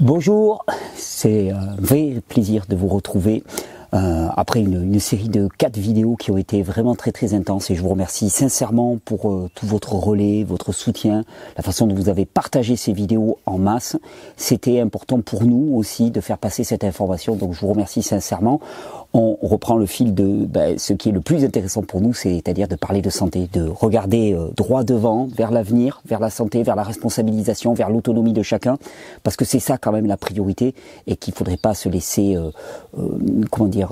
Bonjour, c'est un vrai plaisir de vous retrouver euh, après une, une, série de quatre vidéos qui ont été vraiment très très intenses et je vous remercie sincèrement pour euh, tout votre relais, votre soutien, la façon dont vous avez partagé ces vidéos en masse. C'était important pour nous aussi de faire passer cette information, donc je vous remercie sincèrement on reprend le fil de ben, ce qui est le plus intéressant pour nous, c'est-à-dire de parler de santé, de regarder euh, droit devant, vers l'avenir, vers la santé, vers la responsabilisation, vers l'autonomie de chacun, parce que c'est ça quand même la priorité et qu'il faudrait pas se laisser, euh, euh, comment dire,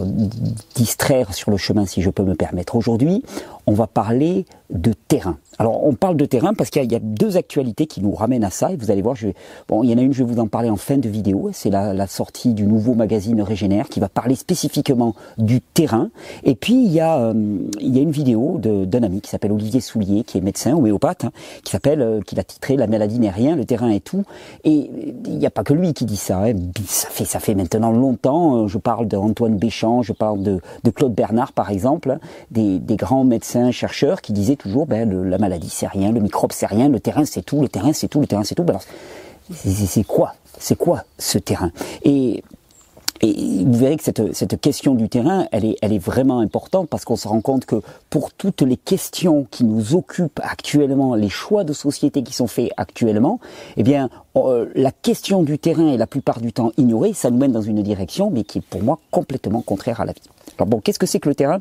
distraire sur le chemin, si je peux me permettre. Aujourd'hui, on va parler de terrain. Alors on parle de terrain parce qu'il y, a deux actualités qui nous ramènent à ça et vous allez voir, je bon, il y en a une, je vais vous en parler en fin de vidéo, c'est la, la, sortie du nouveau magazine Régénère qui va parler spécifiquement du terrain. Et puis il y a, euh, il y a une vidéo d'un ami qui s'appelle Olivier Soulier, qui est médecin homéopathe, hein, qui s'appelle, euh, qui a titré La maladie n'est rien, le terrain est tout. Et il n'y a pas que lui qui dit ça, hein. ça fait ça fait maintenant longtemps. Euh, je parle d'Antoine Béchamp, je parle de, de Claude Bernard par exemple, hein, des, des grands médecins chercheurs qui disaient toujours ben, la maladie c'est rien, le microbe c'est rien, le terrain c'est tout, le terrain c'est tout, le terrain c'est tout. Ben c'est quoi C'est quoi ce terrain? Et, et vous verrez que cette, cette question du terrain, elle est, elle est vraiment importante parce qu'on se rend compte que pour toutes les questions qui nous occupent actuellement, les choix de société qui sont faits actuellement, eh bien, euh, la question du terrain est la plupart du temps ignorée. Ça nous mène dans une direction, mais qui est pour moi complètement contraire à la vie. Alors bon, qu'est-ce que c'est que le terrain?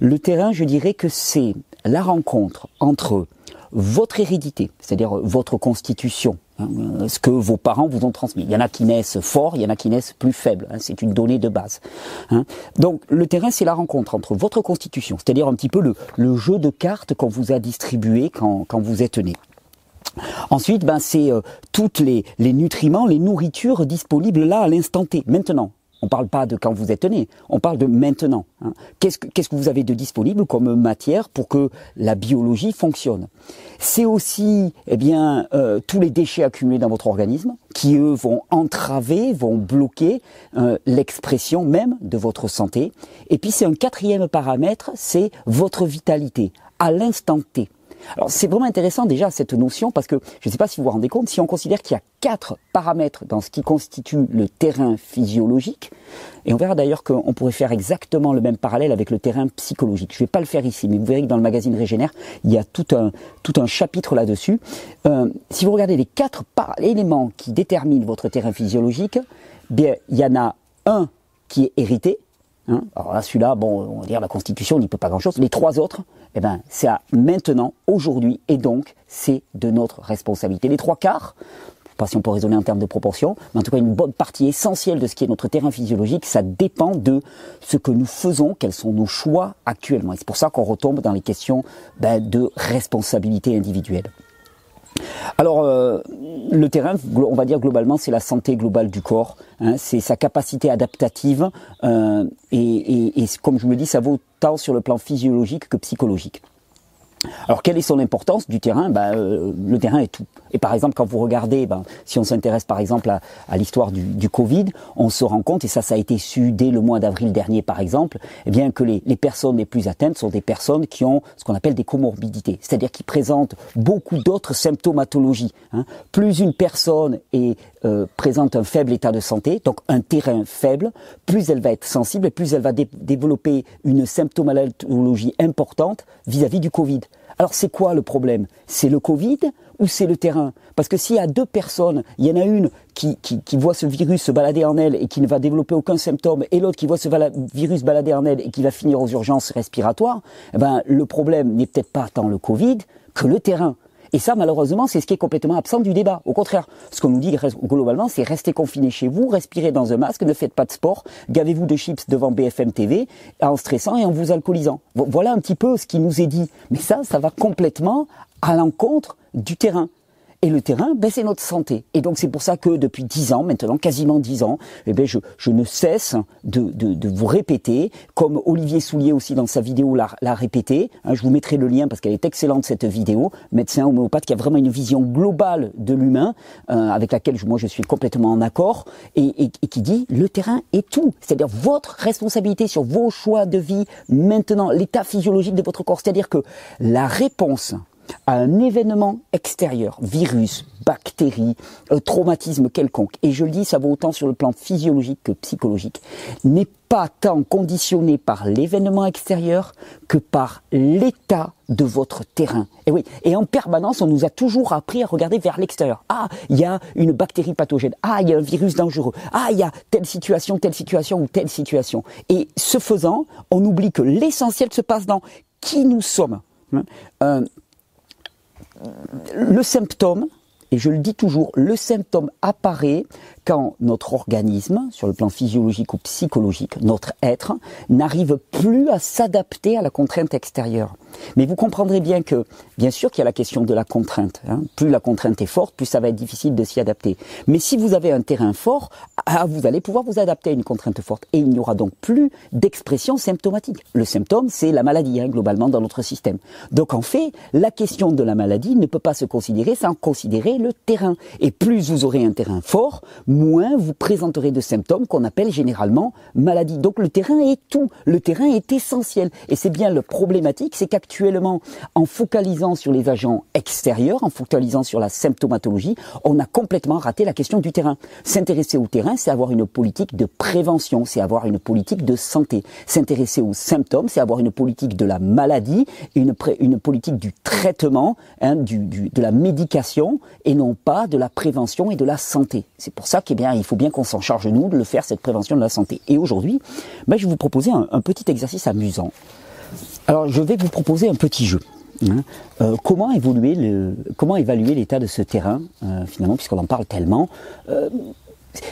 Le terrain, je dirais que c'est la rencontre entre votre hérédité, c'est-à-dire votre constitution, hein, ce que vos parents vous ont transmis. Il y en a qui naissent forts, il y en a qui naissent plus faibles. Hein, c'est une donnée de base. Hein. Donc le terrain, c'est la rencontre entre votre constitution, c'est-à-dire un petit peu le, jeu de cartes qu'on vous a distribué quand, vous êtes né. Ensuite, ben, c'est euh, toutes les nutriments, les nourritures disponibles là à l'instant T, maintenant. On ne parle pas de quand vous êtes né, on parle de maintenant. Hein. Qu'est-ce que vous avez de disponible comme matière pour que la biologie fonctionne? C'est aussi eh euh, tous les déchets accumulés dans votre organisme qui, eux, vont entraver, vont bloquer euh, l'expression même de votre santé. Et puis c'est un quatrième paramètre, c'est votre vitalité à l'instant T. Alors c'est vraiment intéressant déjà cette notion parce que je ne sais pas si vous vous rendez compte, si on considère qu'il y a quatre paramètres dans ce qui constitue le terrain physiologique, et on verra d'ailleurs qu'on pourrait faire exactement le même parallèle avec le terrain psychologique. Je ne vais pas le faire ici, mais vous verrez que dans le magazine Régénère, il y a tout un, chapitre là-dessus. Euh, si vous regardez les quatre éléments qui déterminent votre terrain physiologique, il y en a un qui est hérité, Hein Alors là, celui-là, bon, on va dire la Constitution n'y peut pas grand-chose. Les trois autres, eh ben, c'est à maintenant, aujourd'hui, et donc c'est de notre responsabilité. Les trois quarts, pas si on peut raisonner en termes de proportion, mais en tout cas une bonne partie essentielle de ce qui est notre terrain physiologique, ça dépend de ce que nous faisons, quels sont nos choix actuellement. Et c'est pour ça qu'on retombe dans les questions ben, de responsabilité individuelle. Alors, euh, le terrain, on va dire globalement, c'est la santé globale du corps, hein, c'est sa capacité adaptative, euh, et, et, et, comme je vous le dis, ça vaut tant sur le plan physiologique que psychologique. Alors quelle est son importance du terrain? Ben, euh, Le terrain est tout. Et par exemple, quand vous regardez, ben, si on s'intéresse par exemple à, à l'histoire du, du, Covid, on se rend compte, et ça, ça a été su dès le mois d'avril dernier par exemple, eh bien que les, les, personnes les plus atteintes sont des personnes qui ont ce qu'on appelle des comorbidités, c'est-à-dire qui présentent beaucoup d'autres symptomatologies. Hein. Plus une personne est, euh, présente un faible état de santé, donc un terrain faible, plus elle va être sensible et plus elle va dé développer une symptomatologie importante vis-à-vis -vis du Covid. Alors c'est quoi le problème? C'est le Covid ou c'est le terrain? Parce que s'il y a deux personnes, il y en a une qui, qui, voit ce virus se balader en elle et qui ne va développer aucun symptôme, et l'autre qui voit ce virus balader en elle et qui va finir aux urgences respiratoires, eh ben, le problème n'est peut-être pas tant le Covid que le terrain. Et ça, malheureusement, c'est ce qui est complètement absent du débat. Au contraire, ce qu'on nous dit globalement, c'est restez confinés chez vous, respirez dans un masque, ne faites pas de sport, gavez-vous de chips devant BFM TV en stressant et en vous alcoolisant. Voilà un petit peu ce qui nous est dit. Mais ça, ça va complètement à l'encontre du terrain. Et le terrain, ben, c'est notre santé. Et donc c'est pour ça que depuis dix ans, maintenant quasiment dix ans, eh ben, je, je, ne cesse de, vous répéter, comme Olivier Soulier aussi dans sa vidéo l'a répété. Hein, je vous mettrai le lien parce qu'elle est excellente cette vidéo. Médecin homéopathe qui a vraiment une vision globale de l'humain, euh, avec laquelle moi je suis complètement en accord, et, et, et qui dit le terrain est tout. C'est-à-dire votre responsabilité sur vos choix de vie maintenant, l'état physiologique de votre corps. C'est-à-dire que la réponse à un événement extérieur, virus, bactérie, euh, traumatisme quelconque, et je le dis, ça vaut autant sur le plan physiologique que psychologique, n'est pas tant conditionné par l'événement extérieur que par l'état de votre terrain. Et oui, et en permanence, on nous a toujours appris à regarder vers l'extérieur. Ah, il y a une bactérie pathogène. Ah, il y a un virus dangereux. Ah, il y a telle situation, telle situation ou telle situation. Et ce faisant, on oublie que l'essentiel se passe dans qui nous sommes. Hein. Euh, le symptôme, et je le dis toujours, le symptôme apparaît quand notre organisme, sur le plan physiologique ou psychologique, notre être, n'arrive plus à s'adapter à la contrainte extérieure. Mais vous comprendrez bien que, bien sûr qu'il y a la question de la contrainte. Hein. Plus la contrainte est forte, plus ça va être difficile de s'y adapter. Mais si vous avez un terrain fort, ah, vous allez pouvoir vous adapter à une contrainte forte. Et il n'y aura donc plus d'expression symptomatique. Le symptôme, c'est la maladie, hein, globalement, dans notre système. Donc en fait, la question de la maladie ne peut pas se considérer sans considérer le terrain. Et plus vous aurez un terrain fort, moins vous présenterez de symptômes qu'on appelle généralement maladie. Donc le terrain est tout, le terrain est essentiel. Et c'est bien le problématique, c'est qu'actuellement, en focalisant sur les agents extérieurs, en focalisant sur la symptomatologie, on a complètement raté la question du terrain. S'intéresser au terrain, c'est avoir une politique de prévention, c'est avoir une politique de santé. S'intéresser aux symptômes, c'est avoir une politique de la maladie, une, politique du traitement, hein, du, de la médication, et non pas de la prévention et de la santé. C'est pour ça qu'il il faut bien qu'on s'en charge nous de le faire cette prévention de la santé. Et aujourd'hui, ben, je vais vous proposer un, petit exercice amusant. Alors, je vais vous proposer un petit jeu. Hein. Euh, comment évaluer l'état de ce terrain euh, finalement puisqu'on en parle tellement euh,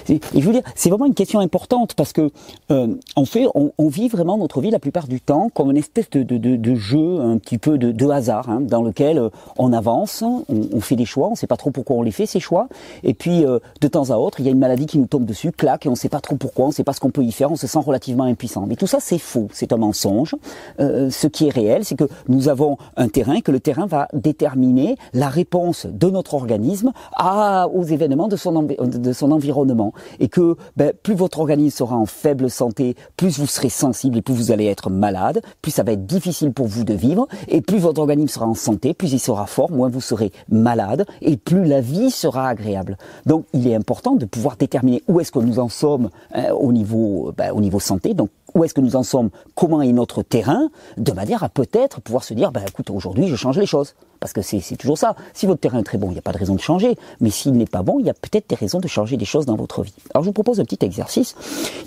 et je veux dire, c'est vraiment une question importante parce que euh, en fait, on, on, vit vraiment notre vie la plupart du temps comme une espèce de, de, de, de jeu, un petit peu de, de hasard, hein, dans lequel euh, on avance, on, on, fait des choix, on ne sait pas trop pourquoi on les fait ces choix, et puis euh, de temps à autre, il y a une maladie qui nous tombe dessus, claque, et on ne sait pas trop pourquoi, on ne sait pas ce qu'on peut y faire, on se sent relativement impuissant. Mais tout ça, c'est faux, c'est un mensonge. Euh, ce qui est réel, c'est que nous avons un terrain, que le terrain va déterminer la réponse de notre organisme à, aux événements de son, de son environnement et que ben, plus votre organisme sera en faible santé, plus vous serez sensible et plus vous allez être malade, plus ça va être difficile pour vous de vivre et plus votre organisme sera en santé, plus il sera fort, moins vous serez malade et plus la vie sera agréable. Donc il est important de pouvoir déterminer où est-ce que nous en sommes hein, au niveau ben, au niveau santé. Donc où est-ce que nous en sommes, comment est notre terrain, de manière à peut-être pouvoir se dire, ben écoute, aujourd'hui je change les choses. Parce que c'est toujours ça. Si votre terrain est très bon, il n'y a pas de raison de changer. Mais s'il n'est pas bon, il y a peut-être des raisons de changer des choses dans votre vie. Alors je vous propose un petit exercice.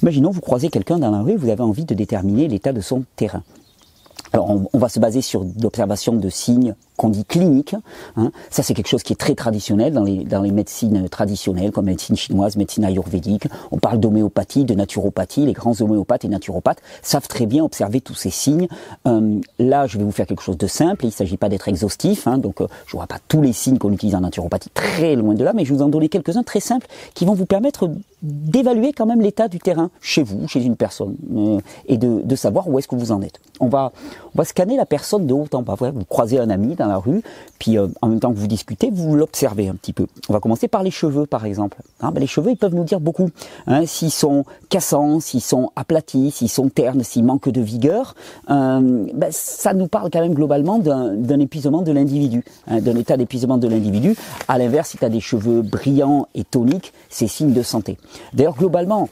Imaginons, vous croisez quelqu'un dans la rue, vous avez envie de déterminer l'état de son terrain. Alors on, va se baser sur l'observation de signes qu'on dit clinique. Hein. Ça, c'est quelque chose qui est très traditionnel dans les, dans les médecines traditionnelles, comme médecine chinoise, médecine ayurvédique. On parle d'homéopathie, de naturopathie. Les grands homéopathes et naturopathes savent très bien observer tous ces signes. Euh, là, je vais vous faire quelque chose de simple. Il ne s'agit pas d'être exhaustif, hein, donc euh, je ne vois pas tous les signes qu'on utilise en naturopathie, très loin de là, mais je vous en donner quelques-uns très simples qui vont vous permettre d'évaluer quand même l'état du terrain chez vous, chez une personne, euh, et de, de, savoir où est-ce que vous en êtes. On va, on va scanner la personne de haut en bas. Vous croisez un ami dans la rue, puis euh, en même temps que vous discutez, vous l'observez un petit peu. On va commencer par les cheveux, par exemple. Hein, ben, les cheveux, ils peuvent nous dire beaucoup. Hein, s'ils sont cassants, s'ils sont aplatis, s'ils sont ternes, s'ils manquent de vigueur, euh, ben, ça nous parle quand même globalement d'un épuisement de l'individu, hein, d'un état d'épuisement de l'individu. À l'inverse, si tu as des cheveux brillants et toniques, c'est signe de santé. D'ailleurs, globalement,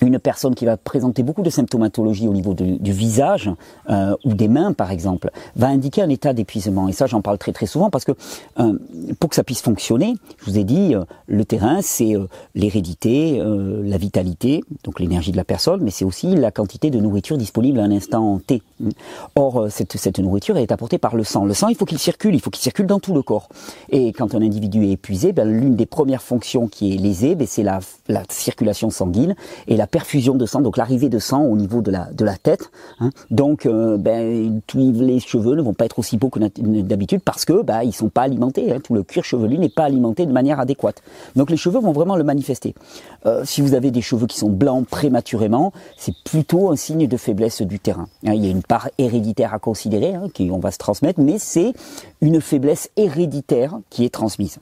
une personne qui va présenter beaucoup de symptomatologie au niveau du visage euh, ou des mains par exemple va indiquer un état d'épuisement. Et ça j'en parle très très souvent parce que euh, pour que ça puisse fonctionner je vous ai dit euh, le terrain c'est euh, l'hérédité euh, la vitalité donc l'énergie de la personne mais c'est aussi la quantité de nourriture disponible à un instant T. Or cette, cette nourriture est apportée par le sang. Le sang il faut qu'il circule il faut qu'il circule dans tout le corps. Et quand un individu est épuisé ben, l'une des premières fonctions qui est lésée ben, c'est la, la circulation sanguine et la perfusion de sang, donc l'arrivée de sang au niveau de la, de la tête. Hein. Donc, euh, ben, les cheveux ne vont pas être aussi beaux que d'habitude parce que ben, ils sont pas alimentés. Hein. Tout le cuir chevelu n'est pas alimenté de manière adéquate. Donc, les cheveux vont vraiment le manifester. Euh, si vous avez des cheveux qui sont blancs prématurément, c'est plutôt un signe de faiblesse du terrain. Hein. Il y a une part héréditaire à considérer, qui on va se transmettre, mais c'est une faiblesse héréditaire qui est transmise.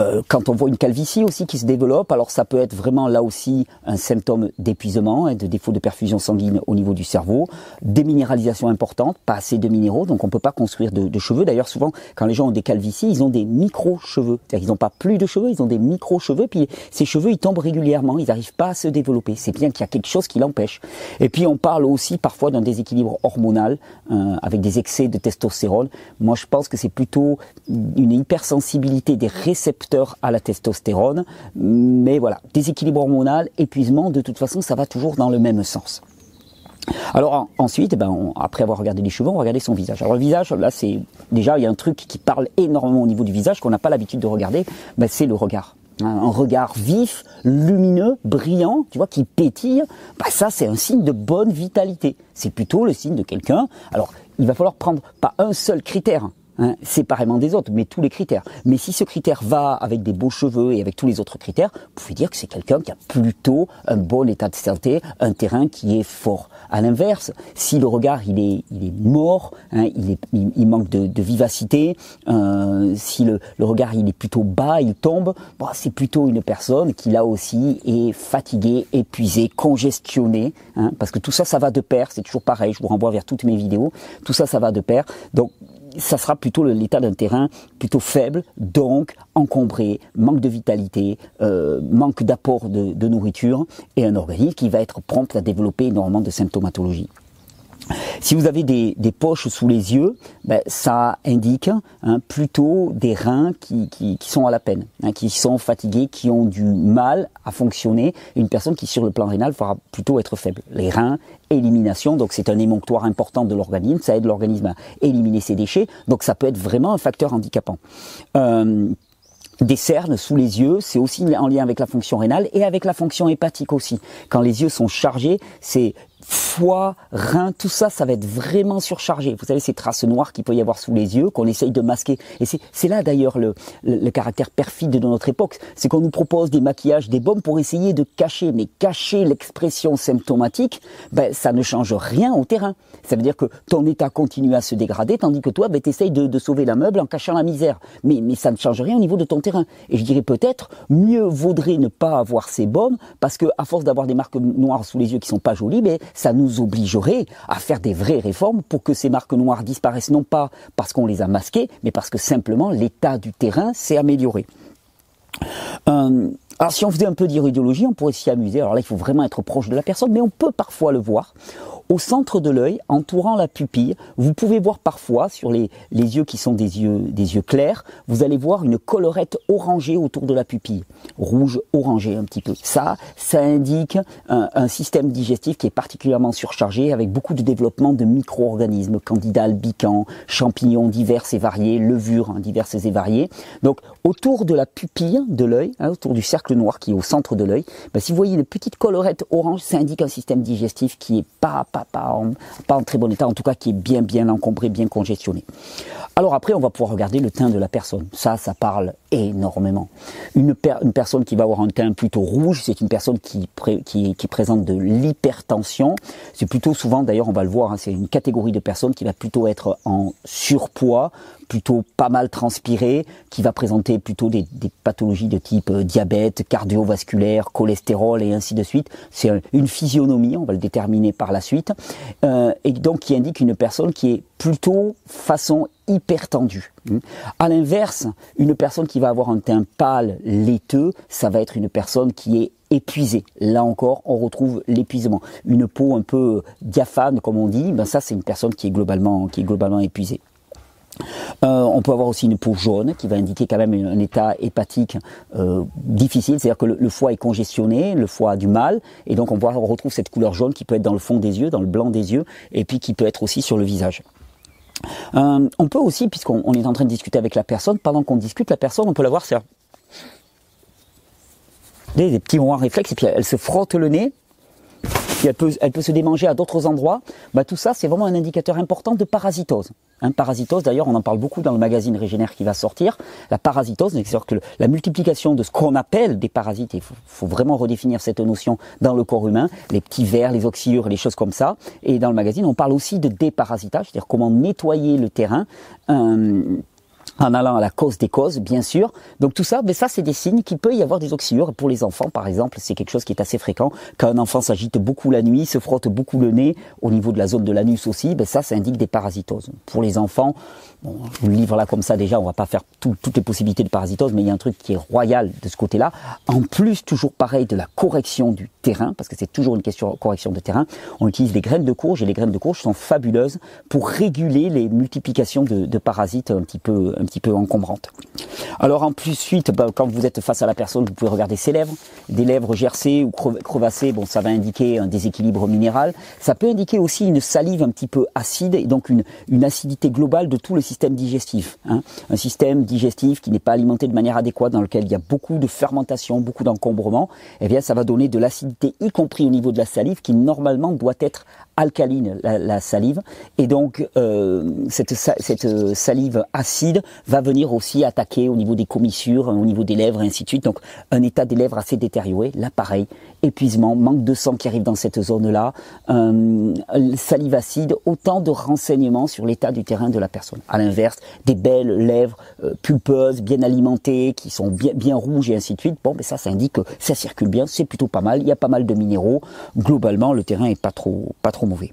Euh, quand on voit une calvitie aussi qui se développe, alors ça peut être vraiment là aussi un symptôme d'épuisement et de défaut de perfusion sanguine au niveau du cerveau, déminéralisation importante, pas assez de minéraux, donc on peut pas construire de, cheveux. D'ailleurs, souvent, quand les gens ont des calvities, ils ont des micro-cheveux. C'est-à-dire qu'ils n'ont pas plus de cheveux, ils ont des micro-cheveux, puis ces cheveux, ils tombent régulièrement, ils n'arrivent pas à se développer. C'est bien qu'il y a quelque chose qui l'empêche. Et puis, on parle aussi parfois d'un déséquilibre hormonal, euh, avec des excès de testostérone. Moi, je pense que c'est plutôt une hypersensibilité des récepteurs à la testostérone. Mais voilà, déséquilibre hormonal, épuisement, de toute façon, ça va toujours dans le même sens. Alors ensuite, ben, après avoir regardé les cheveux, on va regarder son visage. Alors le visage, là, c'est déjà il y a un truc qui parle énormément au niveau du visage qu'on n'a pas l'habitude de regarder, ben, c'est le regard. Un regard vif, lumineux, brillant, tu vois, qui pétille. Ben, ça, c'est un signe de bonne vitalité. C'est plutôt le signe de quelqu'un. Alors, il va falloir prendre pas un seul critère, hein, séparément des autres, mais tous les critères. Mais si ce critère va avec des beaux cheveux et avec tous les autres critères, vous pouvez dire que c'est quelqu'un qui a plutôt un bon état de santé, un terrain qui est fort. À l'inverse, si le regard il est, il est mort, hein, il, est, il, manque de, de vivacité, euh, si le, le, regard il est plutôt bas, il tombe, bon, c'est plutôt une personne qui là aussi est fatiguée, épuisée, congestionnée, hein, parce que tout ça, ça va de pair. C'est toujours pareil. Je vous renvoie vers toutes mes vidéos. Tout ça, ça va de pair. Donc ça sera plutôt l'état d'un terrain plutôt faible, donc encombré, manque de vitalité, euh, manque d'apport de, de, nourriture et un organisme qui va être prompt à développer énormément de symptomatologie. Si vous avez des, poches sous les yeux, ben, ça indique hein, plutôt des reins qui, sont à la peine, hein, qui sont fatigués, qui ont du mal à fonctionner. Une personne qui, sur le plan rénal, va plutôt être faible. Les reins, élimination, donc c'est un émonctoire important de l'organisme, ça aide l'organisme à éliminer ses déchets, donc ça peut être vraiment un facteur handicapant. Euh, des cernes sous les yeux, c'est aussi en lien avec la fonction rénale et avec la fonction hépatique aussi. Quand les yeux sont chargés, c'est foie, rein, tout ça, ça va être vraiment surchargé. Vous savez, ces traces noires qu'il peut y avoir sous les yeux, qu'on essaye de masquer. Et c'est là d'ailleurs le, le, le, caractère perfide de notre époque. C'est qu'on nous propose des maquillages, des baumes pour essayer de cacher. Mais cacher l'expression symptomatique, ben, ça ne change rien au terrain. Ça veut dire que ton état continue à se dégrader, tandis que toi, ben, tu essayes de, de, sauver la meuble en cachant la misère. Mais, mais ça ne change rien au niveau de ton terrain. Et je dirais peut-être, mieux vaudrait ne pas avoir ces baumes, parce que à force d'avoir des marques noires sous les yeux qui sont pas jolies, ben, ça nous obligerait à faire des vraies réformes pour que ces marques noires disparaissent, non pas parce qu'on les a masquées, mais parce que simplement l'état du terrain s'est amélioré. Euh, alors si on faisait un peu d'iridologie, on pourrait s'y amuser. Alors là, il faut vraiment être proche de la personne, mais on peut parfois le voir. Au centre de l'œil, entourant la pupille, vous pouvez voir parfois sur les, les yeux qui sont des yeux, des yeux clairs, vous allez voir une colorette orangée autour de la pupille, rouge orangé un petit peu. Ça, ça indique un, un système digestif qui est particulièrement surchargé avec beaucoup de développement de micro-organismes, candidats albicans, champignons divers et variés, levures hein, diverses et variées. Donc autour de la pupille de l'œil, hein, autour du cercle noir qui est au centre de l'œil, ben, si vous voyez une petite colorette orange, ça indique un système digestif qui est pas, pas, pas, en, pas en très bon état, en tout cas qui est bien, bien encombré, bien congestionné. Alors après, on va pouvoir regarder le teint de la personne. Ça, ça parle énormément. Une, per une personne qui va avoir un teint plutôt rouge, c'est une personne qui, présente de l'hypertension. C'est plutôt souvent, d'ailleurs, on va le voir, hein, c'est une catégorie de personnes qui va plutôt être en surpoids, plutôt pas mal transpiré, qui va présenter plutôt des, pathologies de type euh, diabète, cardiovasculaire, cholestérol et ainsi de suite. C'est un, une physionomie, on va le déterminer par la suite, euh, et donc qui indique une personne qui est plutôt façon hyper tendue. À l'inverse, une personne qui va avoir un teint pâle, laiteux, ça va être une personne qui est épuisée. Là encore, on retrouve l'épuisement. Une peau un peu diaphane, comme on dit, ben ça c'est une personne qui est globalement, qui est globalement épuisée. Euh, on peut avoir aussi une peau jaune qui va indiquer quand même un état hépatique euh, difficile, c'est-à-dire que le, foie est congestionné, le foie a du mal, et donc on retrouve cette couleur jaune qui peut être dans le fond des yeux, dans le blanc des yeux, et puis qui peut être aussi sur le visage. Euh, on peut aussi, puisqu'on est en train de discuter avec la personne, pendant qu'on discute, la personne, on peut la voir des, des petits moments réflexes, et puis elle se frotte le nez, elle peut, se démanger à d'autres endroits. Bah, tout ça, c'est vraiment un indicateur important de parasitose. Hein, parasitose, d'ailleurs, on en parle beaucoup dans le magazine Régénère qui va sortir. La parasitose, c'est-à-dire que la multiplication de ce qu'on appelle des parasites, il faut, vraiment redéfinir cette notion dans le corps humain, les petits vers, les oxyures, les choses comme ça. Et dans le magazine, on parle aussi de déparasitage, c'est-à-dire comment nettoyer le terrain. En allant à la cause des causes, bien sûr. Donc tout ça, mais ça, c'est des signes qu'il peut y avoir des oxyures. Pour les enfants, par exemple, c'est quelque chose qui est assez fréquent. Quand un enfant s'agite beaucoup la nuit, se frotte beaucoup le nez, au niveau de la zone de l'anus aussi, ben ça, ça indique des parasitoses. Pour les enfants, bon, je vous le livre là comme ça déjà, on va pas faire toutes les possibilités de parasitose, mais il y a un truc qui est royal de ce côté-là. En plus, toujours pareil, de la correction du terrain, parce que c'est toujours une question de correction de terrain, on utilise les graines de courge, et les graines de courge sont fabuleuses pour réguler les multiplications de, parasites un petit peu, un petit peu encombrantes. Alors en plus suite, ben, quand vous êtes face à la personne, vous pouvez regarder ses lèvres, des lèvres gercées ou crevassées, bon ça va indiquer un déséquilibre minéral. Ça peut indiquer aussi une salive un petit peu acide et donc une, une acidité globale de tout le système digestif. Hein. Un système digestif qui n'est pas alimenté de manière adéquate, dans lequel il y a beaucoup de fermentation, beaucoup d'encombrement, eh bien ça va donner de l'acidité, y compris au niveau de la salive, qui normalement doit être alcaline, la, salive. Et donc euh, cette, cette salive acide va venir aussi attaquer au niveau des commissures, au niveau des lèvres, et ainsi de suite. Donc un état des lèvres assez détérioré. Là pareil, épuisement, manque de sang qui arrive dans cette zone-là, euh, salive acide, autant de renseignements sur l'état du terrain de la personne. À l'inverse, des belles lèvres euh, pulpeuses, bien alimentées, qui sont bien, rouges et ainsi de suite. Bon, mais ça, ça indique que ça circule bien, c'est plutôt pas mal. Il y a pas mal de minéraux. Globalement, le terrain est pas trop mauvais.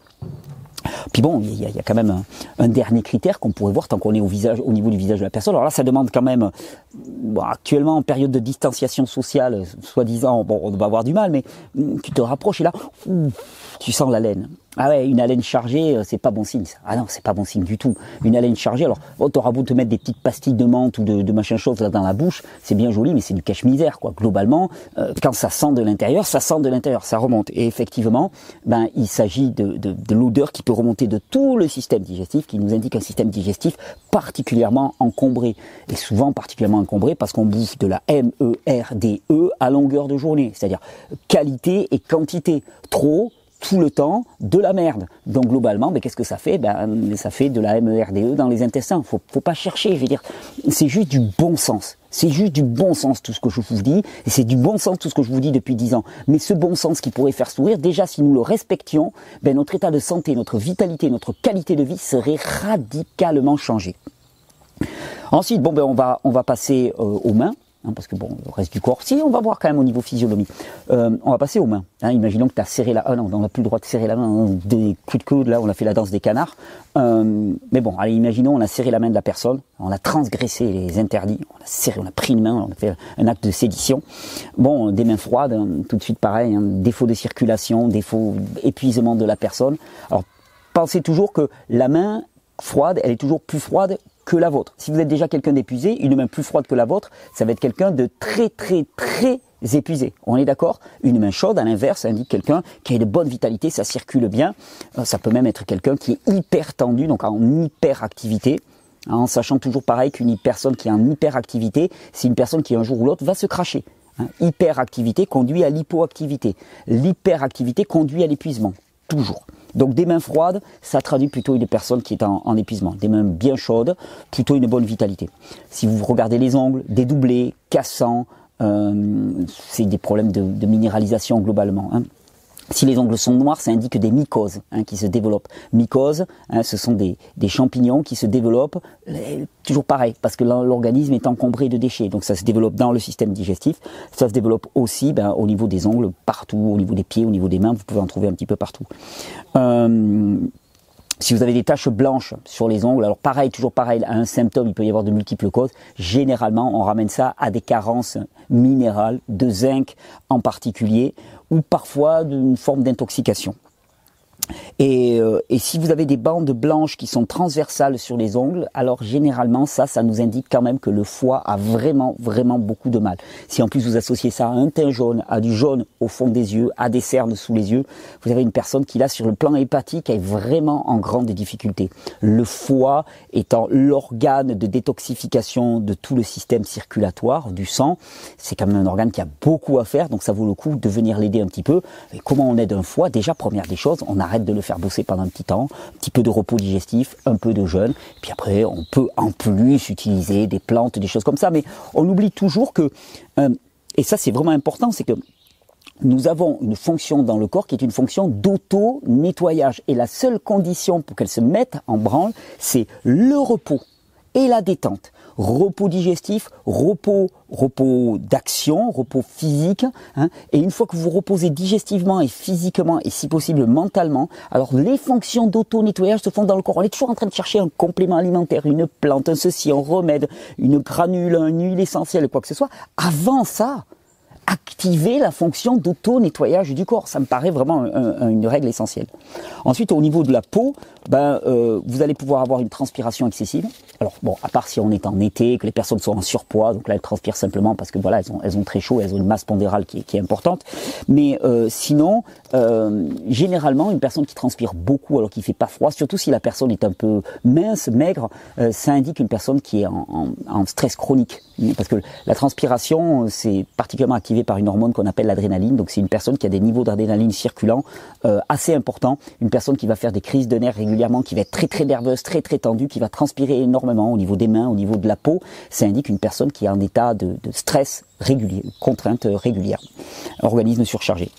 Puis bon, il y, a, quand même un, dernier critère qu'on pourrait voir tant qu'on est au visage, au niveau du visage de la personne. Alors là, ça demande quand même, actuellement en période de distanciation sociale, soi-disant, bon, on va avoir du mal, mais tu te rapproches et là, tu sens la laine. Ah ouais, une haleine chargée, euh, c'est pas bon signe. Ça. Ah non, c'est pas bon signe du tout. Une haleine chargée, alors, oh, t'auras beau te mettre des petites pastilles de menthe ou de, machin chose là dans la bouche, c'est bien joli, mais c'est du cache-misère, quoi. Globalement, euh, quand ça sent de l'intérieur, ça sent de l'intérieur, ça remonte. Et effectivement, ben, il s'agit de, de, de l'odeur qui peut remonter de tout le système digestif, qui nous indique un système digestif particulièrement encombré. Et souvent particulièrement encombré parce qu'on bouffe de la M-E-R-D-E -E à longueur de journée. C'est-à-dire qualité et quantité. Trop, tout le temps de la merde. Donc globalement, mais qu'est-ce que ça fait? Ben ça fait de la MERDE e dans les intestins. Faut, faut pas chercher. Je veux dire, c'est juste du bon sens. C'est juste du bon sens tout ce que je vous dis, et c'est du bon sens tout ce que je vous dis depuis dix ans. Mais ce bon sens qui pourrait faire sourire, déjà si nous le respections, ben notre état de santé, notre vitalité, notre qualité de vie serait radicalement changé. Ensuite, bon ben on va on va passer euh, aux mains. Hein, parce que bon, le reste du corps, si on va voir quand même au niveau physiologie. Euh, on va passer aux mains. Hein, imaginons que tu as serré la ah non, on n'a plus le droit de serrer la main, hein, des coups de coude, là on a fait la danse des canards. Euh, mais bon, allez, imaginons on a serré la main de la personne, on a transgressé les interdits, on a serré, on a pris une main, on a fait un acte de sédition. Bon, des mains froides, tout de suite pareil, défaut de circulation, défaut épuisement de la personne. Alors pensez toujours que la main froide, elle est toujours plus froide que la vôtre. Si vous êtes déjà quelqu'un d'épuisé, une main plus froide que la vôtre, ça va être quelqu'un de très très très épuisé. On est d'accord? Une main chaude, à l'inverse, indique quelqu'un qui a de bonne vitalité, ça circule bien. Euh, ça peut même être quelqu'un qui est hyper tendu, donc en hyperactivité. Hein, en sachant toujours pareil qu'une personne qui est en hyperactivité, c'est une personne qui un jour ou l'autre va se cracher. Hein, hyperactivité conduit à l'hypoactivité. L'hyperactivité conduit à l'épuisement. Toujours. Donc des mains froides, ça traduit plutôt une personne qui est en, épuisement. Des mains bien chaudes, plutôt une bonne vitalité. Si vous regardez les ongles, dédoublés, cassants, euh, c'est des problèmes de, minéralisation globalement. Hein. Si les ongles sont noirs, ça indique des mycoses hein, qui se développent. Mycoses, hein, ce sont des, champignons qui se développent, euh, toujours pareil, parce que l'organisme est encombré de déchets. Donc ça se développe dans le système digestif. Ça se développe aussi ben, au niveau des ongles, partout, au niveau des pieds, au niveau des mains. Vous pouvez en trouver un petit peu partout. Euh, si vous avez des taches blanches sur les ongles, alors pareil, toujours pareil, un symptôme, il peut y avoir de multiples causes. Généralement, on ramène ça à des carences minérales, de zinc en particulier, ou parfois d'une forme d'intoxication. Et, euh, et, si vous avez des bandes blanches qui sont transversales sur les ongles, alors généralement ça, ça nous indique quand même que le foie a vraiment, vraiment beaucoup de mal. Si en plus vous associez ça à un teint jaune, à du jaune au fond des yeux, à des cernes sous les yeux, vous avez une personne qui là sur le plan hépatique est vraiment en grande difficulté. Le foie étant l'organe de détoxification de tout le système circulatoire du sang, c'est quand même un organe qui a beaucoup à faire, donc ça vaut le coup de venir l'aider un petit peu. Et comment on aide un foie? Déjà première des choses, on arrête de le faire bosser pendant un petit temps, un petit peu de repos digestif, un peu de jeûne, puis après on peut en plus utiliser des plantes, des choses comme ça, mais on oublie toujours que, euh, et ça c'est vraiment important, c'est que nous avons une fonction dans le corps qui est une fonction d'auto-nettoyage. Et la seule condition pour qu'elle se mette en branle, c'est le repos et la détente. Repos digestif, repos, repos d'action, repos physique. Hein. et une fois que vous reposez digestivement et physiquement et si possible mentalement, alors les fonctions d'auto-nettoyage se font dans le corps. On est toujours en train de chercher un complément alimentaire, une plante, un ceci, un remède, une granule, une huile essentielle, quoi que ce soit. Avant ça, activer la fonction d'auto-nettoyage du corps. Ça me paraît vraiment une règle essentielle. Ensuite, au niveau de la peau, ben, euh, vous allez pouvoir avoir une transpiration excessive. Alors bon, à part si on est en été, que les personnes sont en surpoids, donc là elles transpirent simplement parce que voilà, elles ont, elles ont très chaud, elles ont une masse pondérale qui est, importante. Mais euh, sinon, euh, généralement, une personne qui transpire beaucoup alors qu'il fait pas froid, surtout si la personne est un peu mince, maigre, euh, ça indique une personne qui est en, en, stress chronique. Parce que la transpiration, c'est particulièrement par une hormone qu'on appelle l'adrénaline. Donc c'est une personne qui a des niveaux d'adrénaline circulant euh, assez importants. Une personne qui va faire des crises de nerfs régulièrement, qui va être très très nerveuse, très très tendue, qui va transpirer énormément au niveau des mains, au niveau de la peau. Ça indique une personne qui est en état de, de stress régulier, contrainte régulière, organisme surchargé.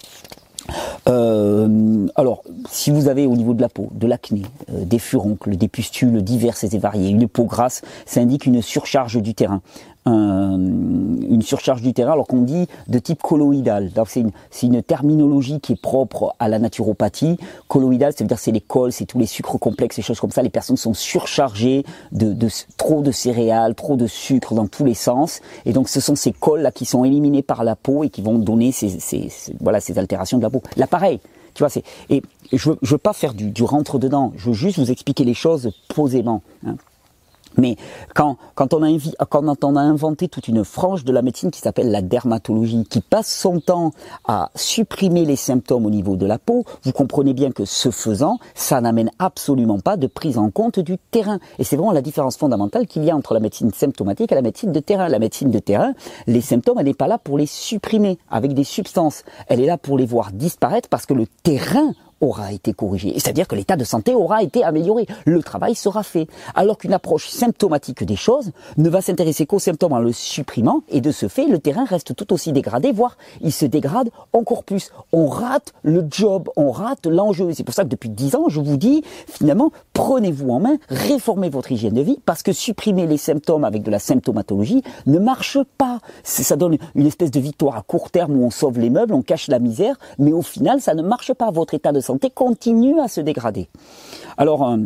Euh, alors, si vous avez au niveau de la peau de l'acné, euh, des furoncles, des pustules diverses et variées, une peau grasse, ça indique une surcharge du terrain une surcharge du terrain, alors qu'on dit de type colloïdal. C'est une, une, terminologie qui est propre à la naturopathie. Colloïdal, c'est-à-dire c'est les cols, c'est tous les sucres complexes, et choses comme ça. Les personnes sont surchargées de, de, trop de céréales, trop de sucre dans tous les sens, et donc ce sont ces cols là qui sont éliminés par la peau et qui vont donner ces, ces, voilà ces altérations de la peau. L'appareil, tu vois, c'est et je je veux pas faire du, du rentre dedans. Je veux juste vous expliquer les choses posément. Hein. Mais quand, quand, on a, on a inventé toute une frange de la médecine qui s'appelle la dermatologie, qui passe son temps à supprimer les symptômes au niveau de la peau, vous comprenez bien que ce faisant, ça n'amène absolument pas de prise en compte du terrain. Et c'est vraiment la différence fondamentale qu'il y a entre la médecine symptomatique et la médecine de terrain. La médecine de terrain, les symptômes, elle n'est pas là pour les supprimer avec des substances. Elle est là pour les voir disparaître parce que le terrain aura été corrigé. C'est-à-dire que l'état de santé aura été amélioré. Le travail sera fait. Alors qu'une approche symptomatique des choses ne va s'intéresser qu'aux symptômes en le supprimant et de ce fait, le terrain reste tout aussi dégradé, voire il se dégrade encore plus. On rate le job, on rate l'enjeu. C'est pour ça que depuis dix ans, je vous dis, finalement, prenez-vous en main, réformez votre hygiène de vie parce que supprimer les symptômes avec de la symptomatologie ne marche pas. Ça donne une espèce de victoire à court terme où on sauve les meubles, on cache la misère, mais au final, ça ne marche pas. Votre état de santé continue à se dégrader. Alors, euh,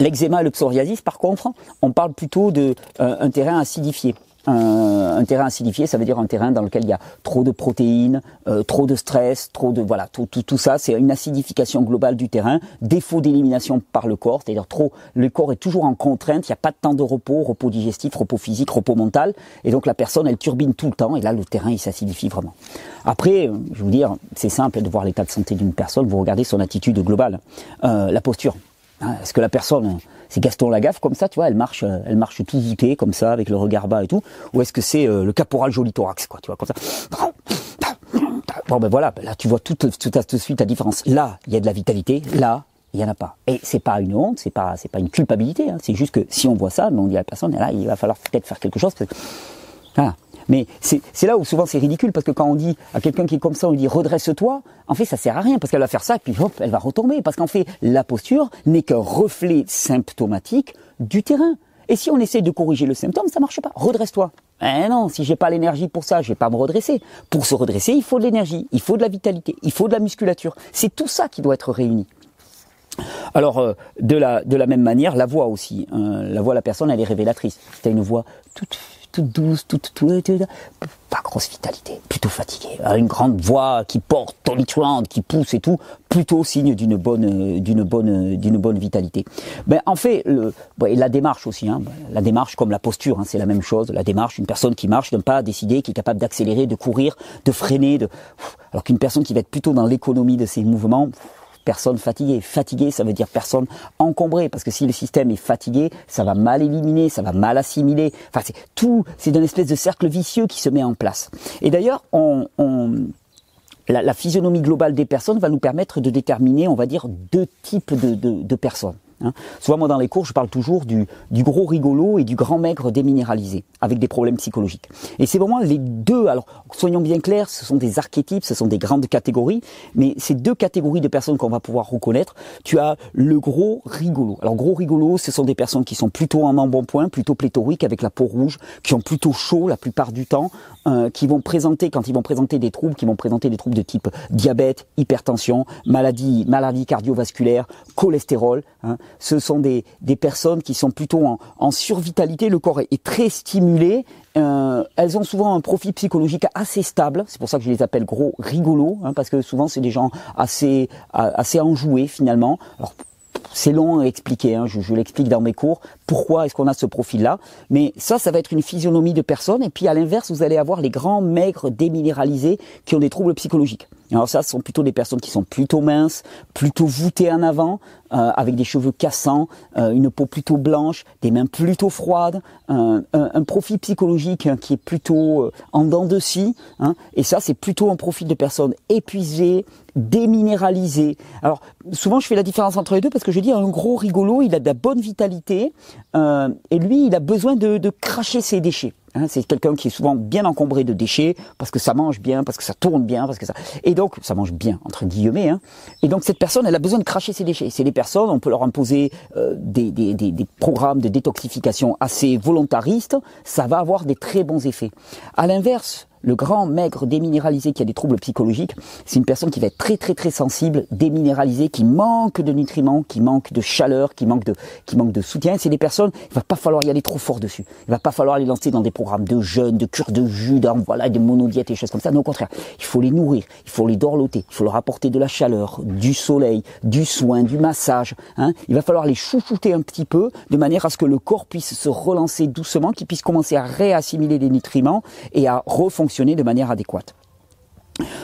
l'eczéma et le psoriasis, par contre, on parle plutôt d'un euh, terrain acidifié. Un, terrain acidifié, ça veut dire un terrain dans lequel il y a trop de protéines, euh, trop de stress, trop de voilà, tout, tout, tout ça, c'est une acidification globale du terrain, défaut d'élimination par le corps, c'est-à-dire trop, le corps est toujours en contrainte, il n'y a pas de temps de repos, repos digestif, repos physique, repos mental, et donc la personne elle turbine tout le temps, et là le terrain il s'acidifie vraiment. Après, je vous dire, c'est simple de voir l'état de santé d'une personne, vous regardez son attitude globale, euh, la posture. Hein, est-ce que la personne c'est Gaston Lagaffe comme ça, tu vois, elle marche, euh, elle marche tout voûtée comme ça avec le regard bas et tout, ou est-ce que c'est euh, le caporal joli thorax quoi, tu vois, comme ça. Bon ben voilà, là tu vois tout, tout, tout, de suite la différence. Là, il y a de la vitalité, là, il y en a pas. Et c'est pas une honte, c'est pas, c'est pas une culpabilité. Hein. C'est juste que si on voit ça, on dit à la personne, là, il va falloir peut-être faire quelque chose. Parce. Mais c'est là où souvent c'est ridicule parce que quand on dit à quelqu'un qui est comme ça, on lui dit redresse-toi, en fait ça sert à rien parce qu'elle va faire ça et puis hop, elle va retomber parce qu'en fait la posture n'est qu'un reflet symptomatique du terrain. Et si on essaie de corriger le symptôme, ça marche pas. Redresse-toi. Eh non, si j'ai pas l'énergie pour ça, je vais pas me redresser. Pour se redresser, il faut de l'énergie, il faut de la vitalité, il faut de la musculature. C'est tout ça qui doit être réuni. Alors, euh, de, la, de la même manière, la voix aussi. Hein. la voix, la personne, elle est révélatrice. C'est une voix toute toute douce, toute, toute, pas grosse vitalité, plutôt fatiguée. Une grande voix qui porte, tonitruante, qui pousse et tout, plutôt signe d'une bonne, d'une bonne, d'une bonne vitalité. Ben, en fait, le, la démarche aussi, hein, la démarche comme la posture, hein, c'est la même chose. La démarche, une personne qui marche d'un pas décidé, qui est capable d'accélérer, de courir, de freiner, alors qu'une personne qui va être plutôt dans l'économie de ses mouvements, personne fatiguée. Fatigué, ça veut dire personne encombrée, parce que si le système est fatigué, ça va mal éliminer, ça va mal assimiler. Enfin, c'est tout, c'est une espèce de cercle vicieux qui se met en place. Et d'ailleurs, la, physionomie globale des personnes va nous permettre de déterminer, on va dire, deux types de personnes. Hein. Souvent, moi, dans les cours, je parle toujours du, gros rigolo et du grand maigre déminéralisé, avec des problèmes psychologiques. Et c'est vraiment les deux, alors, soyons bien clairs, ce sont des archétypes, ce sont des grandes catégories, mais ces deux catégories de personnes qu'on va pouvoir reconnaître, tu as le gros rigolo. Alors, gros rigolo, ce sont des personnes qui sont plutôt en embonpoint, plutôt pléthoriques, avec la peau rouge, qui ont plutôt chaud la plupart du temps, euh, qui vont présenter, quand ils vont présenter des troubles, qui vont présenter des troubles de type diabète, hypertension, maladie, maladie cardiovasculaire, cholestérol, hein, ce sont des, des personnes qui sont plutôt en, en survitalité, le corps est, très stimulé, euh, elles ont souvent un profil psychologique assez stable, c'est pour ça que je les appelle gros rigolos, hein, parce que souvent c'est des gens assez, enjoués finalement. C'est long à expliquer, hein, je, je l'explique dans mes cours, pourquoi est-ce qu'on a ce profil-là? Mais ça, ça va être une physionomie de personne. Et puis à l'inverse, vous allez avoir les grands maigres déminéralisés qui ont des troubles psychologiques. Alors ça, ce sont plutôt des personnes qui sont plutôt minces, plutôt voûtées en avant, euh, avec des cheveux cassants, euh, une peau plutôt blanche, des mains plutôt froides, un, profil psychologique hein, qui est plutôt euh, en dents de scie. Hein. et ça, c'est plutôt un profil de personnes épuisées, déminéralisées. Alors souvent, je fais la différence entre les deux parce que je dis un gros rigolo, il a de la bonne vitalité et lui, il a besoin de, de cracher ses déchets. Hein, c'est quelqu'un qui est souvent bien encombré de déchets parce que ça mange bien, parce que ça tourne bien, parce que ça et donc ça mange bien entre guillemets. Hein. Et donc cette personne, elle a besoin de cracher ses déchets. C'est des personnes, on peut leur imposer euh, des, des, programmes de détoxification assez volontaristes, ça va avoir des très bons effets. À l'inverse, le grand maigre déminéralisé qui a des troubles psychologiques, c'est une personne qui va être très très très sensible, déminéralisée, qui manque de nutriments, qui manque de chaleur, qui manque de, qui manque de soutien. C'est des personnes, il va pas falloir y aller trop fort dessus. Il va pas falloir les lancer dans des programmes de jeûne, de cure de jus, dans, voilà, des monodiètes et choses comme ça. Non, au contraire, il faut les nourrir, il faut les dorloter, il faut leur apporter de la chaleur, du soleil, du soin, du massage. Hein. Il va falloir les chouchouter un petit peu de manière à ce que le corps puisse se relancer doucement, qu'il puisse commencer à réassimiler les nutriments et à refonctionner de manière adéquate.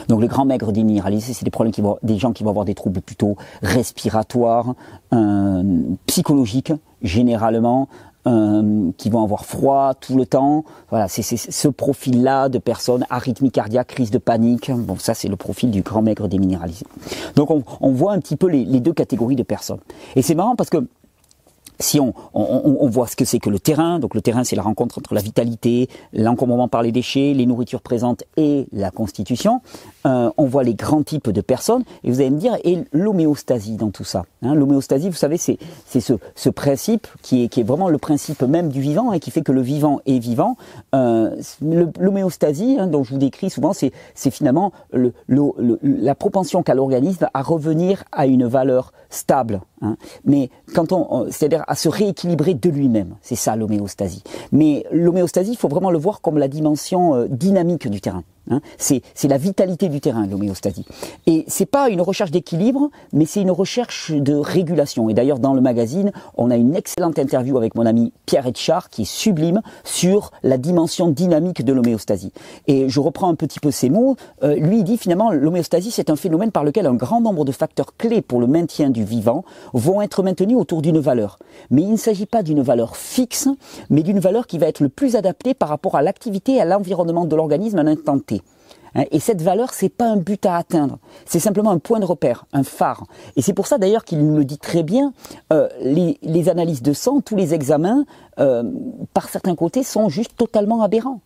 Donc les grands maigres déminéralisés, c'est des problèmes qui vont, des gens qui vont avoir des troubles plutôt respiratoires, euh, psychologiques généralement, euh, qui vont avoir froid tout le temps. Voilà, c'est ce profil-là de personnes arythmie cardiaque, crise de panique. Bon, ça c'est le profil du grand maigre déminéralisé. Donc on, voit un petit peu les, les deux catégories de personnes. Et c'est marrant parce que si on, voit ce que c'est que le terrain, donc le terrain c'est la rencontre entre la vitalité, l'encombrement par les déchets, les nourritures présentes et la constitution, euh, on voit les grands types de personnes, et vous allez me dire, et l'homéostasie dans tout ça hein, L'homéostasie, vous savez, c'est ce, principe qui est, vraiment le principe même du vivant, et qui fait que le vivant est vivant. Euh, l'homéostasie, hein, dont je vous décris souvent, c'est finalement la propension qu'a l'organisme à revenir à une valeur stable. Hein. Mais quand on, c'est-à-dire à se rééquilibrer de lui-même, c'est ça l'homéostasie. Mais l'homéostasie, il faut vraiment le voir comme la dimension euh, dynamique du terrain. Hein. c'est la vitalité du terrain, l'homéostasie. Et c'est pas une recherche d'équilibre, mais c'est une recherche de régulation. Et d'ailleurs, dans le magazine, on a une excellente interview avec mon ami Pierre Etchard, qui est sublime, sur la dimension dynamique de l'homéostasie. Et je reprends un petit peu ses mots. Euh, lui, dit finalement, l'homéostasie, c'est un phénomène par lequel un grand nombre de facteurs clés pour le maintien du vivant vont être maintenus autour d'une valeur. Mais il ne s'agit pas d'une valeur fixe, mais d'une valeur qui va être le plus adaptée par rapport à l'activité et à l'environnement de l'organisme à un instant T. Hein, et cette valeur, c'est pas un but à atteindre, c'est simplement un point de repère, un phare. Et c'est pour ça d'ailleurs qu'il nous le dit très bien. Euh, les, analyses de sang, tous les examens, euh, par certains côtés, sont juste totalement aberrants.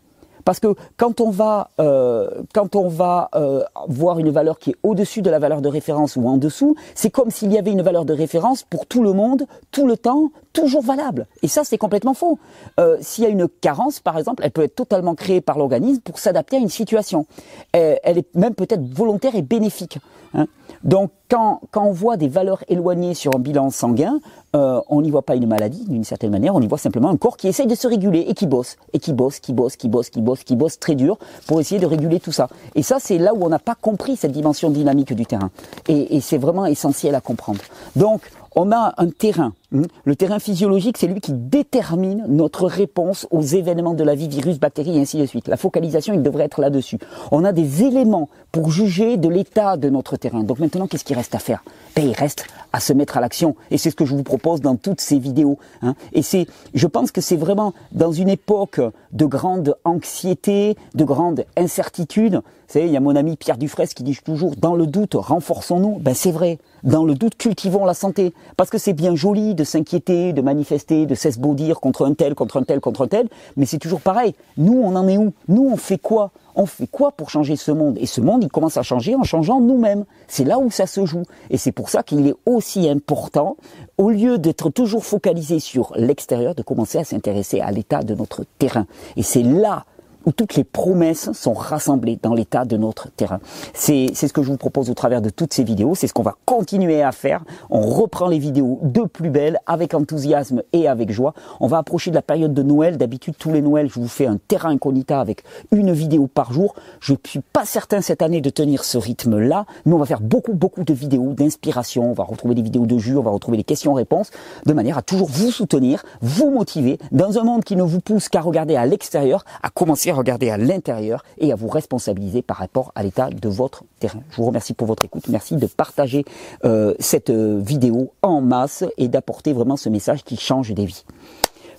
Parce que quand on va, euh, quand on va euh, voir une valeur qui est au-dessus de la valeur de référence ou en dessous, c'est comme s'il y avait une valeur de référence pour tout le monde, tout le temps, toujours valable. Et ça, c'est complètement faux. Euh, S'il y a une carence, par exemple, elle peut être totalement créée par l'organisme pour s'adapter à une situation. Elle, elle est même peut-être volontaire et bénéfique. Hein. Donc, quand, quand on voit des valeurs éloignées sur un bilan sanguin, euh, on n'y voit pas une maladie d'une certaine manière, on y voit simplement un corps qui essaye de se réguler et qui bosse, et qui bosse, qui bosse, qui bosse, qui bosse, qui bosse très dur pour essayer de réguler tout ça. Et ça, c'est là où on n'a pas compris cette dimension dynamique du terrain. Et, et c'est vraiment essentiel à comprendre. Donc, on a un terrain. Hein. Le terrain physiologique, c'est lui qui détermine notre réponse aux événements de la vie, virus, bactéries et ainsi de suite. La focalisation, il devrait être là-dessus. On a des éléments pour juger de l'état de notre terrain. Donc maintenant, qu'est-ce qu'il reste à faire? Ben, Il reste à se mettre à l'action. Et c'est ce que je vous propose dans toutes ces vidéos. Hein. Et c'est, je pense que c'est vraiment dans une époque de grande anxiété, de grande incertitude. Vous savez, il y a mon ami Pierre Dufresne qui dit toujours, dans le doute, renforçons-nous. Ben c'est vrai. Dans le doute, cultivons la santé. Parce que c'est bien joli de s'inquiéter, de manifester, de s'esbaudir contre un tel, contre un tel, contre un tel. Mais c'est toujours pareil. Nous, on en est où? Nous, on fait quoi? On fait quoi pour changer ce monde? Et ce monde, il commence à changer en changeant nous-mêmes. C'est là où ça se joue. Et c'est pour ça qu'il est aussi important, au lieu d'être toujours focalisé sur l'extérieur, de commencer à s'intéresser à l'état de notre terrain. Et c'est là où toutes les promesses sont rassemblées dans l'état de notre terrain. C'est ce que je vous propose au travers de toutes ces vidéos, c'est ce qu'on va continuer à faire. On reprend les vidéos de plus belle, avec enthousiasme et avec joie. On va approcher de la période de Noël. D'habitude, tous les Noëls, je vous fais un terrain incognita avec une vidéo par jour. Je ne suis pas certain cette année de tenir ce rythme-là, mais on va faire beaucoup, beaucoup de vidéos d'inspiration. On va retrouver des vidéos de jus, on va retrouver des questions-réponses, de manière à toujours vous soutenir, vous motiver dans un monde qui ne vous pousse qu'à regarder à l'extérieur, à commencer regarder à l'intérieur et à vous responsabiliser par rapport à l'état de votre terrain. Je vous remercie pour votre écoute. Merci de partager euh, cette euh, vidéo en masse et d'apporter vraiment ce message qui change des vies.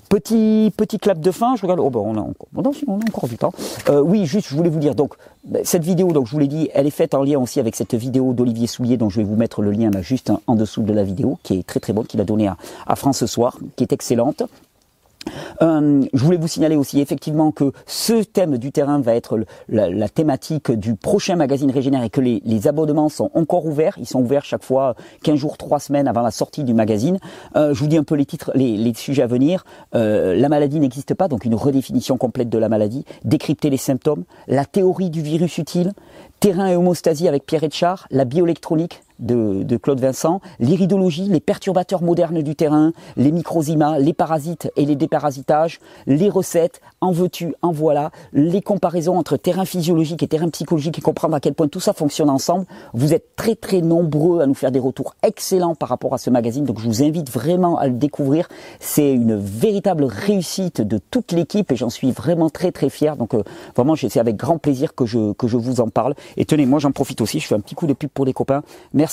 Petit petit clap de fin, je regarde. Oh ben on a encore, on a encore du temps. Euh, oui, juste, je voulais vous dire. Donc ben, cette vidéo, donc je vous l'ai dit, elle est faite en lien aussi avec cette vidéo d'Olivier Soulier, dont je vais vous mettre le lien là juste en dessous de la vidéo, qui est très très bonne, qu'il a donné à, à France ce soir, qui est excellente. Euh, je voulais vous signaler aussi effectivement que ce thème du terrain va être la, thématique du prochain magazine Régénère et que les, abonnements sont encore ouverts. Ils sont ouverts chaque fois 15 jours, 3 semaines avant la sortie du magazine. Euh, je vous dis un peu les titres, les, sujets à venir. Euh, la maladie n'existe pas, donc une redéfinition complète de la maladie. Décrypter les symptômes. La théorie du virus utile. Terrain et homostasie avec Pierre Etchard. La bioélectronique de, Claude Vincent, l'iridologie, les perturbateurs modernes du terrain, les microzymas, les parasites et les déparasitages, les recettes, en veux-tu, en voilà, les comparaisons entre terrain physiologique et terrain psychologique et comprendre à quel point tout ça fonctionne ensemble. Vous êtes très très nombreux à nous faire des retours excellents par rapport à ce magazine, donc je vous invite vraiment à le découvrir. C'est une véritable réussite de toute l'équipe et j'en suis vraiment très très fier. Donc euh, vraiment, c'est avec grand plaisir que je, que je vous en parle. Et tenez, moi j'en profite aussi, je fais un petit coup de pub pour les copains.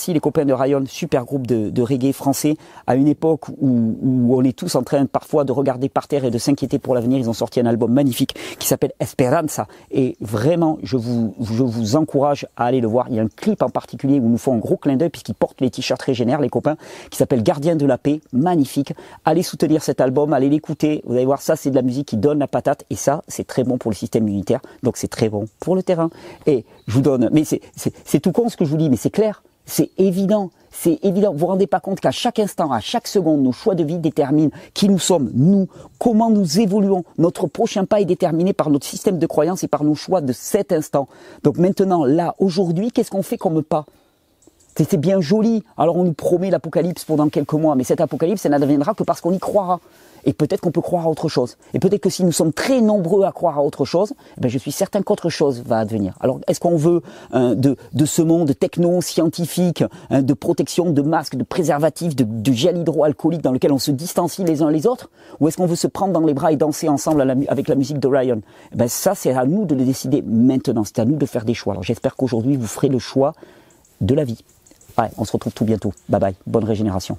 Les copains de Rayon, super groupe de, reggae français, à une époque où, on est tous en train parfois de regarder par terre et de s'inquiéter pour l'avenir. Ils ont sorti un album magnifique qui s'appelle Esperanza. Et vraiment, je vous, encourage à aller le voir. Il y a un clip en particulier où nous font un gros clin d'œil puisqu'ils portent les t-shirts régénères, les copains, qui s'appelle Gardien de la paix. Magnifique. Allez soutenir cet album, allez l'écouter. Vous allez voir, ça, c'est de la musique qui donne la patate. Et ça, c'est très bon pour le système immunitaire. Donc, c'est très bon pour le terrain. Et je vous donne, mais c'est tout con ce que je vous dis, mais c'est clair. C'est évident, c'est évident. Vous vous rendez pas compte qu'à chaque instant, à chaque seconde, nos choix de vie déterminent qui nous sommes, nous, comment nous évoluons. Notre prochain pas est déterminé par notre système de croyance et par nos choix de cet instant. Donc maintenant, là, aujourd'hui, qu'est-ce qu'on fait comme pas? C'est bien joli. Alors on nous promet l'apocalypse pendant quelques mois, mais cet apocalypse, elle n'adviendra que parce qu'on y croira. Et peut-être qu'on peut croire à autre chose. Et peut-être que si nous sommes très nombreux à croire à autre chose, eh ben je suis certain qu'autre chose va advenir. Alors est-ce qu'on veut euh, de, de, ce monde techno-scientifique, hein, de protection, de masques, de préservatifs, de, de, gel hydroalcoolique dans lequel on se distancie les uns les autres? Ou est-ce qu'on veut se prendre dans les bras et danser ensemble avec la musique de Ryan? Eh ben Ça, c'est à nous de le décider maintenant. C'est à nous de faire des choix. Alors j'espère qu'aujourd'hui, vous ferez le choix de la vie. On se retrouve tout bientôt. Bye bye. Bonne régénération.